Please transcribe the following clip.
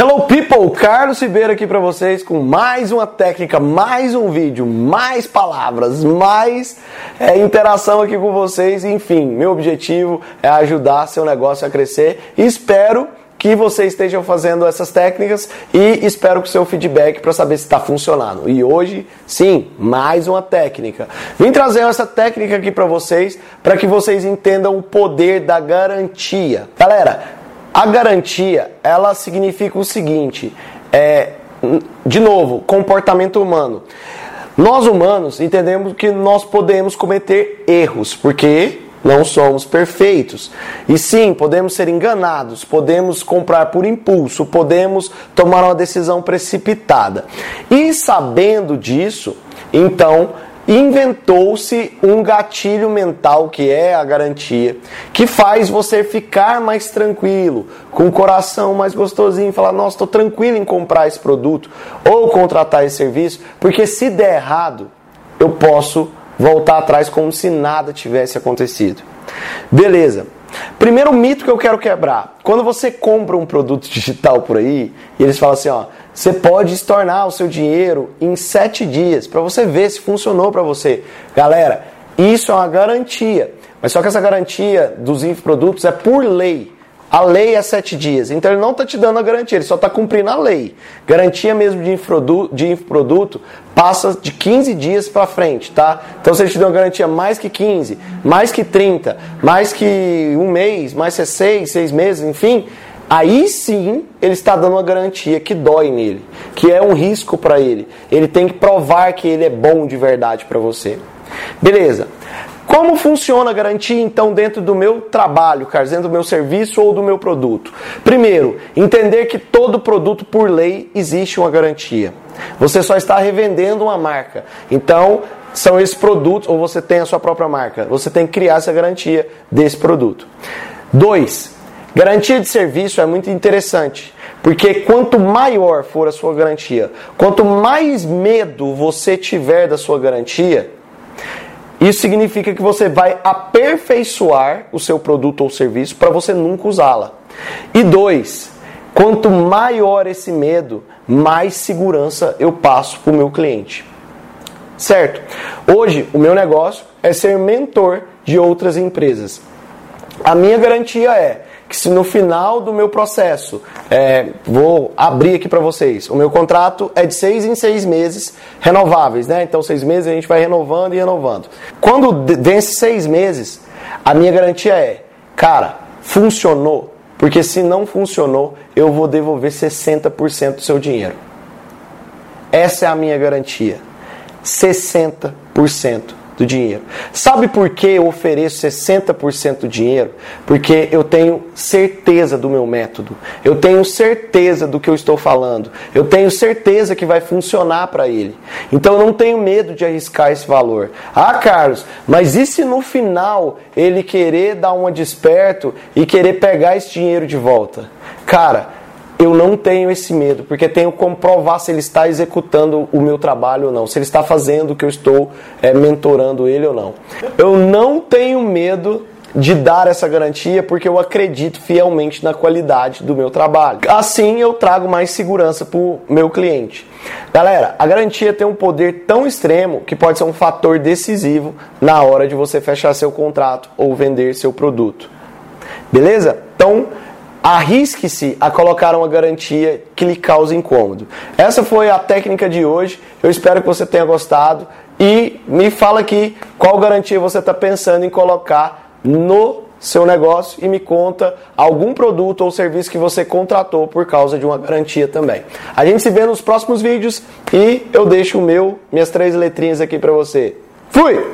Hello people, Carlos Ribeiro aqui para vocês com mais uma técnica, mais um vídeo, mais palavras, mais é, interação aqui com vocês. Enfim, meu objetivo é ajudar seu negócio a crescer. Espero que você estejam fazendo essas técnicas e espero o seu feedback para saber se está funcionando. E hoje, sim, mais uma técnica. Vim trazer essa técnica aqui para vocês para que vocês entendam o poder da garantia. Galera, a garantia, ela significa o seguinte, é, de novo, comportamento humano. Nós humanos entendemos que nós podemos cometer erros, porque não somos perfeitos. E sim, podemos ser enganados, podemos comprar por impulso, podemos tomar uma decisão precipitada. E sabendo disso, então inventou-se um gatilho mental que é a garantia, que faz você ficar mais tranquilo, com o coração mais gostosinho, falar: "Nossa, estou tranquilo em comprar esse produto ou contratar esse serviço, porque se der errado, eu posso voltar atrás como se nada tivesse acontecido". Beleza. Primeiro mito que eu quero quebrar. Quando você compra um produto digital por aí, e eles falam assim, ó, você pode estornar o seu dinheiro em sete dias para você ver se funcionou para você. Galera, isso é uma garantia. Mas só que essa garantia dos infoprodutos é por lei. A lei é sete dias. Então ele não está te dando a garantia, ele só está cumprindo a lei. Garantia mesmo de infoproduto, de infoproduto passa de 15 dias para frente, tá? Então se ele te deu uma garantia mais que 15, mais que 30, mais que um mês, mais que seis, seis meses, enfim, aí sim ele está dando uma garantia que dói nele, que é um risco para ele. Ele tem que provar que ele é bom de verdade para você. Beleza. Como funciona a garantia então dentro do meu trabalho, dentro do meu serviço ou do meu produto? Primeiro, entender que todo produto por lei existe uma garantia. Você só está revendendo uma marca. Então, são esses produtos, ou você tem a sua própria marca. Você tem que criar essa garantia desse produto. Dois, garantia de serviço é muito interessante. Porque quanto maior for a sua garantia, quanto mais medo você tiver da sua garantia, isso significa que você vai aperfeiçoar o seu produto ou serviço para você nunca usá-la. E dois, quanto maior esse medo, mais segurança eu passo para o meu cliente. Certo? Hoje, o meu negócio é ser mentor de outras empresas. A minha garantia é que se no final do meu processo, é, vou abrir aqui para vocês, o meu contrato é de seis em seis meses renováveis, né? Então seis meses a gente vai renovando e renovando. Quando vence seis meses, a minha garantia é, cara, funcionou, porque se não funcionou, eu vou devolver 60% do seu dinheiro. Essa é a minha garantia. 60% do dinheiro. Sabe por que eu ofereço 60% do dinheiro? Porque eu tenho certeza do meu método. Eu tenho certeza do que eu estou falando. Eu tenho certeza que vai funcionar para ele. Então eu não tenho medo de arriscar esse valor. Ah, Carlos, mas e se no final ele querer dar uma desperto e querer pegar esse dinheiro de volta? Cara, eu não tenho esse medo, porque tenho como provar se ele está executando o meu trabalho ou não, se ele está fazendo o que eu estou é, mentorando ele ou não. Eu não tenho medo de dar essa garantia porque eu acredito fielmente na qualidade do meu trabalho. Assim eu trago mais segurança para o meu cliente. Galera, a garantia tem um poder tão extremo que pode ser um fator decisivo na hora de você fechar seu contrato ou vender seu produto. Beleza? Então, Arrisque-se a colocar uma garantia que lhe cause incômodo. Essa foi a técnica de hoje. Eu espero que você tenha gostado. E me fala aqui qual garantia você está pensando em colocar no seu negócio e me conta algum produto ou serviço que você contratou por causa de uma garantia também. A gente se vê nos próximos vídeos e eu deixo o meu, minhas três letrinhas aqui para você. Fui!